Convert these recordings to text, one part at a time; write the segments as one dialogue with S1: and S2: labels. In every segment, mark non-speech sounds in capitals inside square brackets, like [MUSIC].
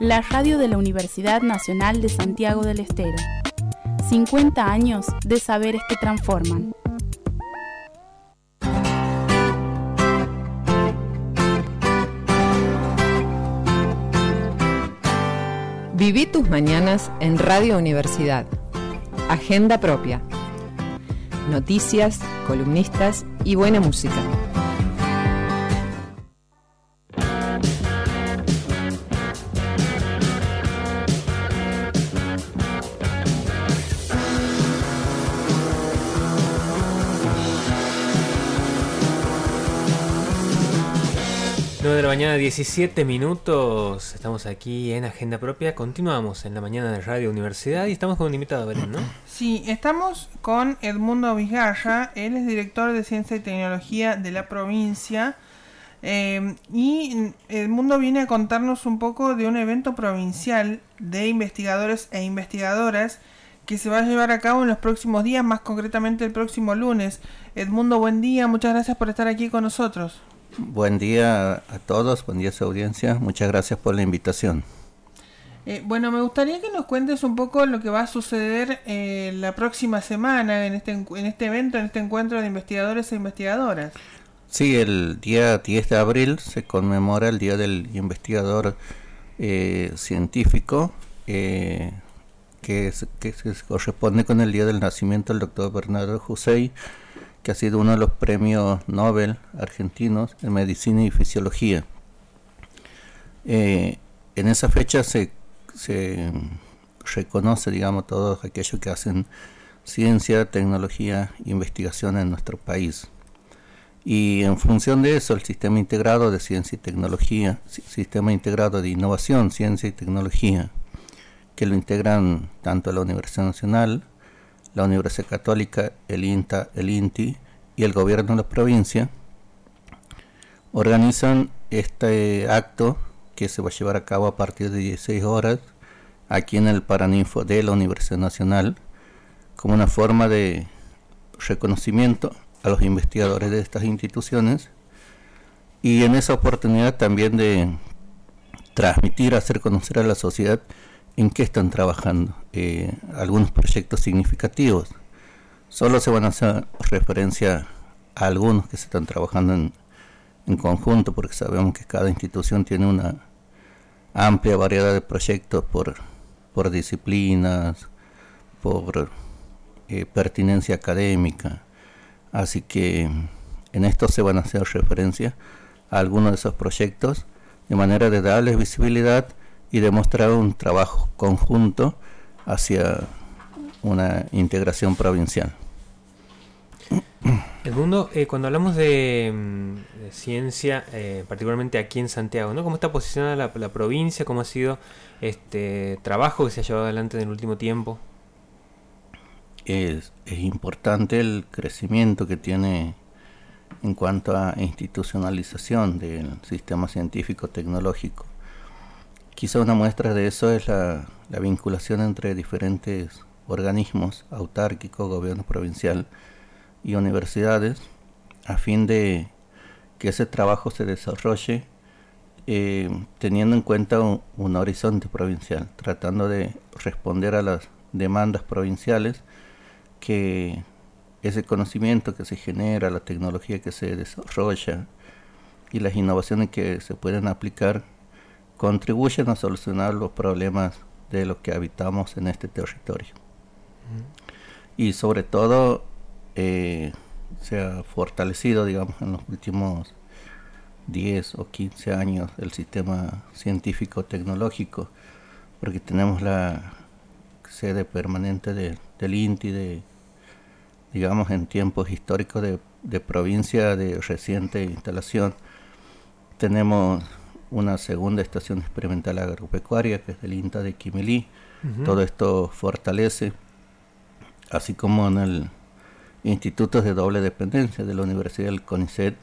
S1: la radio de la Universidad Nacional de Santiago del Estero. 50 años de saberes que transforman.
S2: Viví tus mañanas en Radio Universidad. Agenda propia. Noticias, columnistas y buena música.
S3: De la mañana, 17 minutos. Estamos aquí en Agenda Propia. Continuamos en la mañana de Radio Universidad y estamos con un invitado, Belén, ¿no?
S4: Sí, estamos con Edmundo Vizgaya. Él es director de Ciencia y Tecnología de la provincia. Eh, y Edmundo viene a contarnos un poco de un evento provincial de investigadores e investigadoras que se va a llevar a cabo en los próximos días, más concretamente el próximo lunes. Edmundo, buen día. Muchas gracias por estar aquí con nosotros.
S5: Buen día a todos, buen día a su audiencia. Muchas gracias por la invitación.
S4: Eh, bueno, me gustaría que nos cuentes un poco lo que va a suceder eh, la próxima semana en este, en este evento, en este encuentro de investigadores e investigadoras.
S5: Sí, el día 10 de abril se conmemora el Día del Investigador eh, Científico, que, que, se corresponde con el día del nacimiento del doctor Bernardo José que ha sido uno de los premios Nobel argentinos en medicina y fisiología. Eh, en esa fecha se, se reconoce, digamos, todos aquellos que hacen ciencia, tecnología investigación en nuestro país. Y en función de eso, el sistema integrado de ciencia y tecnología, sistema integrado de innovación, ciencia y tecnología, que lo integran tanto la Universidad Nacional, la Universidad Católica, el INTA, el INTI y el gobierno de la provincia organizan este acto que se va a llevar a cabo a partir de 16 horas aquí en el Paraninfo de la Universidad Nacional como una forma de reconocimiento a los investigadores de estas instituciones y en esa oportunidad también de transmitir, hacer conocer a la sociedad en qué están trabajando, eh, algunos proyectos significativos. Solo se van a hacer referencia a algunos que se están trabajando en, conjunto, porque sabemos que cada institución tiene una amplia variedad de proyectos por, por disciplinas, por eh, pertinencia académica. Así que en esto se van a hacer referencia a algunos de esos proyectos de manera de darles visibilidad y demostrar un trabajo conjunto hacia una integración provincial.
S3: El mundo, eh, cuando hablamos de, mm, ciencia, eh, particularmente aquí en Santiago, ¿no? ¿Cómo está posicionada la, provincia? ¿Cómo ha sido este trabajo que se ha llevado adelante en el último tiempo?
S5: Es, es importante el crecimiento que tiene en cuanto a institucionalización del sistema científico tecnológico Quizá una muestra de eso es la, vinculación entre diferentes organismos autárquicos, gobierno provincial y universidades, a fin de que ese trabajo se desarrolle eh, teniendo en cuenta un, horizonte provincial, tratando de responder a las demandas provinciales que ese conocimiento que se genera, la tecnología que se desarrolla y las innovaciones que se pueden aplicar contribuyen a solucionar los problemas de los que habitamos en este territorio. Y sobre todo eh, se ha fortalecido, digamos, en los últimos 10 o 15 años el sistema científico-tecnológico, porque tenemos la sede permanente del INTI, de, digamos, en tiempos históricos de, de provincia de reciente instalación. Tenemos una segunda estación experimental agropecuaria, que es del INTA de Quimilí. Todo esto fortalece, así como en el institutos de doble dependencia de la Universidad del CONICET,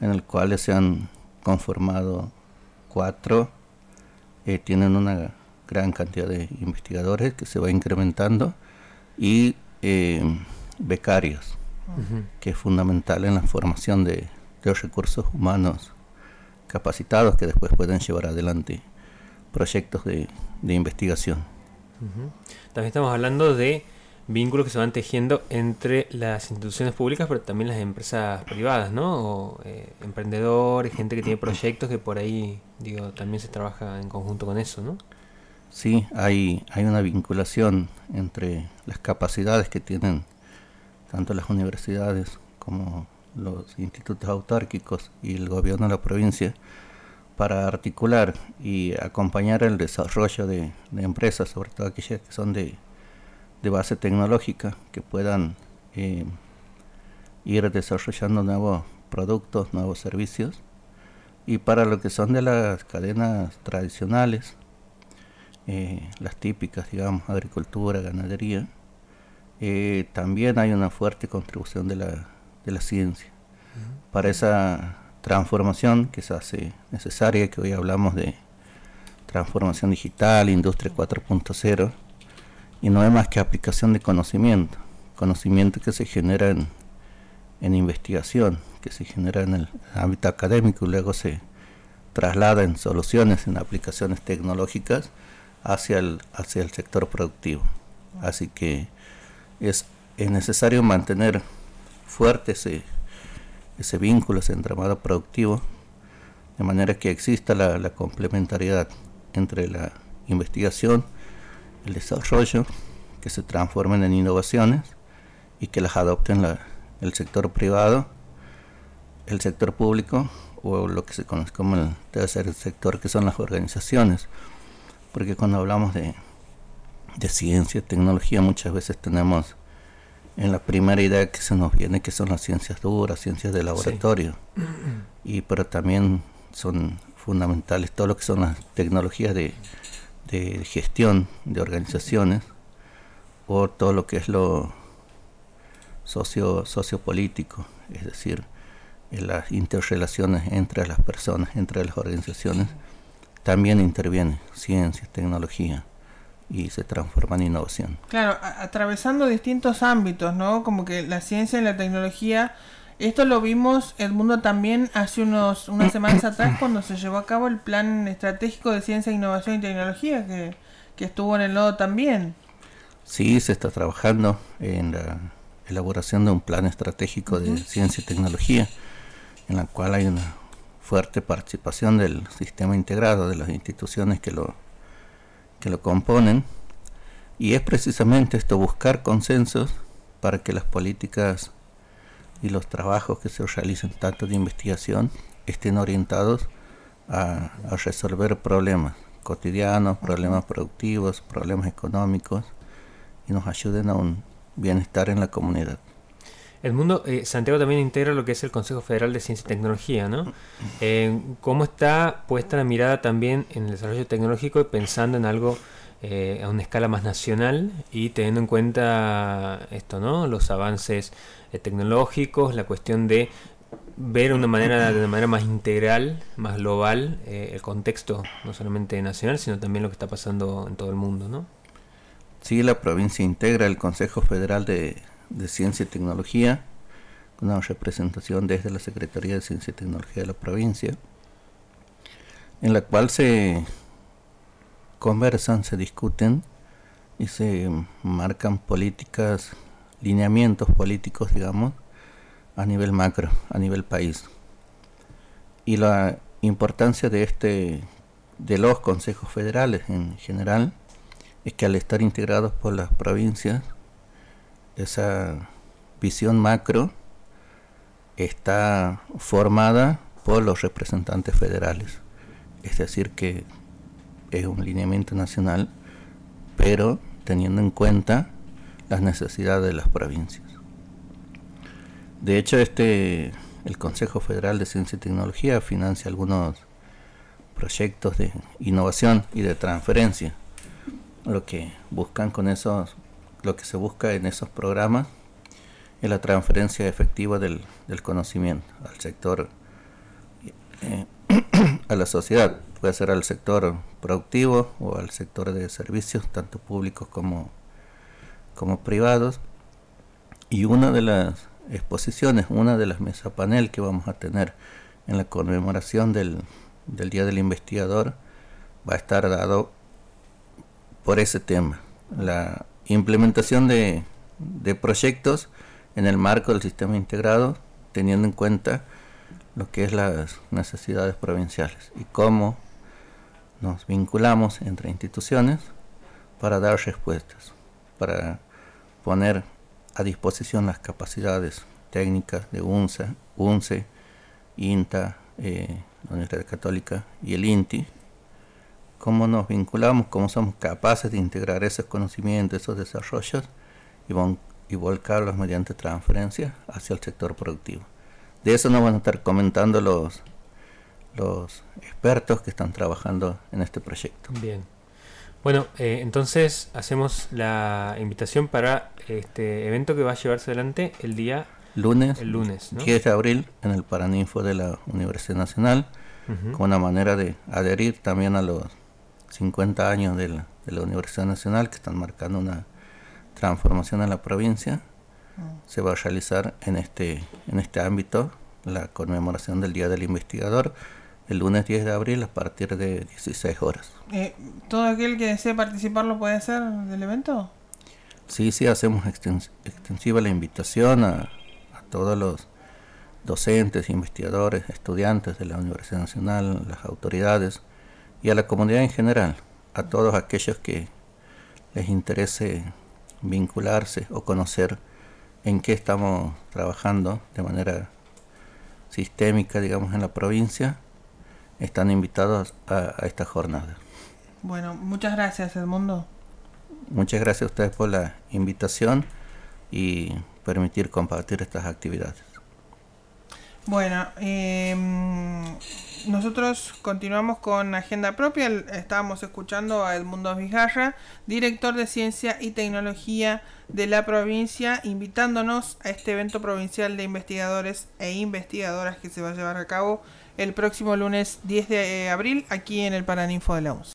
S5: en el cual se han conformado cuatro, eh, tienen una gran cantidad de investigadores que se va incrementando y eh, becarios, que es fundamental en la formación de, de los recursos humanos capacitados que después pueden llevar adelante proyectos de, investigación.
S3: También estamos hablando de vínculos que se van tejiendo entre las instituciones públicas, pero también las empresas privadas, ¿no? O eh, emprendedores, gente que tiene proyectos que por ahí, digo, también se trabaja en conjunto con eso, ¿no?
S5: Sí, hay, hay una vinculación entre las capacidades que tienen tanto las universidades como los institutos autárquicos y el gobierno de la provincia para articular y acompañar el desarrollo de, empresas, sobre todo aquellas que son de, base tecnológica, que puedan eh, ir desarrollando nuevos productos, nuevos servicios. Y para lo que son de las cadenas tradicionales, eh, las típicas, digamos, agricultura, ganadería, eh, también hay una fuerte contribución de la, de la ciencia. Para esa transformación que se hace necesaria, que hoy hablamos de transformación digital, industria 4.0, y no es más que aplicación de conocimiento, conocimiento que se genera en, en investigación, que se genera en el ámbito académico y luego se traslada en soluciones, en aplicaciones tecnológicas hacia el, hacia el sector productivo. Así que es, es necesario mantener fuerte ese, ese vínculo, ese entramado productivo, de manera que exista la, complementariedad entre la investigación, el desarrollo, que se transformen en innovaciones y que las adopten el sector privado, el sector público o lo que se conoce como el tercer sector, que son las organizaciones. Porque cuando hablamos de, de ciencia, tecnología, muchas veces tenemos en la primera idea que se nos viene que son las ciencias duras, ciencias de laboratorio. Y pero también son fundamentales todo lo que son las tecnologías de, de gestión de organizaciones o todo lo que es lo socio sociopolítico, es decir, en las interrelaciones entre las personas, entre las organizaciones, también interviene ciencia, tecnología y se transforma en innovación.
S4: Claro, atravesando distintos ámbitos, ¿no? Como que la ciencia y la tecnología, esto lo vimos el mundo también hace unos unas semanas [COUGHS] atrás cuando se llevó a cabo el plan estratégico de ciencia, innovación y tecnología que, estuvo en el nodo también.
S5: Sí, se está trabajando en la elaboración de un plan estratégico de ciencia y tecnología, en la cual hay una fuerte participación del sistema integrado de las instituciones que lo que lo componen, y es precisamente esto, buscar consensos para que las políticas y los trabajos que se realicen tanto de investigación estén orientados a, resolver problemas cotidianos, problemas productivos, problemas económicos y nos ayuden a un bienestar en la comunidad.
S3: El mundo, eh, Santiago también integra lo que es el Consejo Federal de Ciencia y Tecnología, ¿no? Eh, ¿Cómo está puesta la mirada también en el desarrollo tecnológico y pensando en algo eh, a una escala más nacional y teniendo en cuenta esto, ¿no? Los avances tecnológicos, la cuestión de ver una manera, de una manera más integral, más global, el contexto no solamente nacional, sino también lo que está pasando en todo el mundo, ¿no?
S5: Sí, la provincia integra el Consejo Federal de de Ciencia y Tecnología, una representación desde la Secretaría de Ciencia y Tecnología de la provincia, en la cual se conversan, se discuten y se marcan políticas, lineamientos políticos, digamos, a nivel macro, a nivel país. Y la importancia de este de los consejos federales en general es que al estar integrados por las provincias esa visión macro está formada por los representantes federales. Es decir, que es un lineamiento nacional, pero teniendo en cuenta las necesidades de las provincias. De hecho, este el Consejo Federal de Ciencia y Tecnología financia algunos proyectos de innovación y de transferencia. Lo que buscan con esos lo que se busca en esos programas es la transferencia efectiva del, conocimiento al sector, eh, [CLEARS THROAT] a la sociedad, puede ser al sector productivo o al sector de servicios, tanto públicos como, como privados. Y una de las exposiciones, una de las mesas panel que vamos a tener en la conmemoración del, del Día del Investigador, va a estar dado por ese tema, la implementación de, proyectos en el marco del sistema integrado, teniendo en cuenta lo que es las necesidades provinciales y cómo nos vinculamos entre instituciones para dar respuestas, para poner a disposición las capacidades técnicas de UNCE, UNCE INTA, eh, la Universidad Católica y el INTI, cómo nos vinculamos, cómo somos capaces de integrar esos conocimientos, esos desarrollos y, y volcarlos mediante transferencia hacia el sector productivo. De eso nos van a estar comentando los, los expertos que están trabajando en este proyecto.
S3: Bien. Bueno, eh, entonces hacemos la invitación para este evento que va a llevarse adelante el día
S5: lunes,
S3: el lunes
S5: 10 de abril en el Paraninfo de la Universidad Nacional, como una manera de adherir también a los 50 años de la, de la Universidad Nacional que están marcando una transformación en la provincia. Mm. Se va a realizar en este, en este ámbito la conmemoración del Día del Investigador el lunes 10 de abril a partir de 16 horas.
S4: Eh, ¿Todo aquel que desee participar lo puede hacer del evento?
S5: Sí, sí, hacemos extensiva la invitación a, a, todos los docentes, investigadores, estudiantes de la Universidad Nacional, las autoridades y a la comunidad en general, a todos aquellos que les interese vincularse o conocer en qué estamos trabajando de manera sistémica, digamos, en la provincia están invitados a, esta jornada.
S4: Bueno, muchas gracias Edmundo.
S5: Muchas gracias a ustedes por la invitación y permitir compartir estas actividades.
S4: Bueno, em, nosotros continuamos con agenda propia. Estábamos escuchando a Edmundo Vijarra, director de Ciencia y Tecnología de la provincia, invitándonos a este evento provincial de investigadores e investigadoras que se va a llevar a cabo el próximo lunes 10 de abril aquí en el Paraninfo de la UNS.